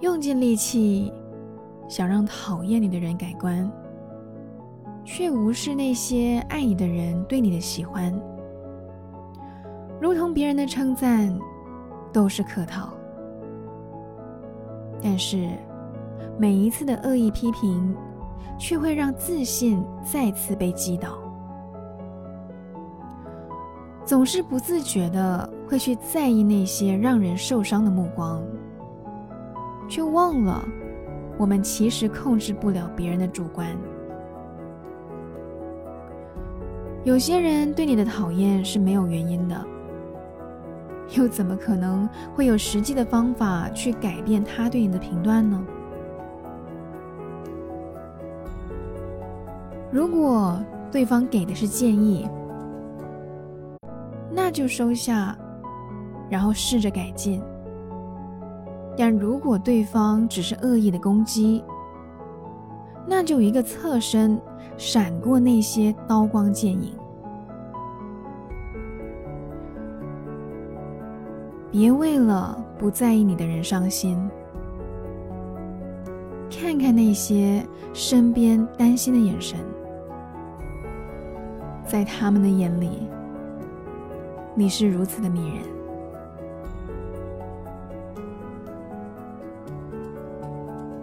用尽力气想让讨厌你的人改观，却无视那些爱你的人对你的喜欢，如同别人的称赞都是客套。但是每一次的恶意批评，却会让自信再次被击倒。总是不自觉的会去在意那些让人受伤的目光，却忘了我们其实控制不了别人的主观。有些人对你的讨厌是没有原因的，又怎么可能会有实际的方法去改变他对你的评断呢？如果对方给的是建议，那就收下，然后试着改进。但如果对方只是恶意的攻击，那就一个侧身，闪过那些刀光剑影。别为了不在意你的人伤心，看看那些身边担心的眼神，在他们的眼里。你是如此的迷人，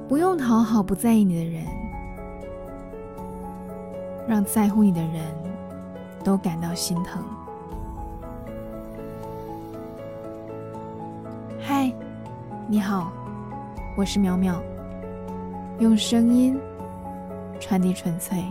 不用讨好不在意你的人，让在乎你的人都感到心疼。嗨，你好，我是淼淼，用声音传递纯粹。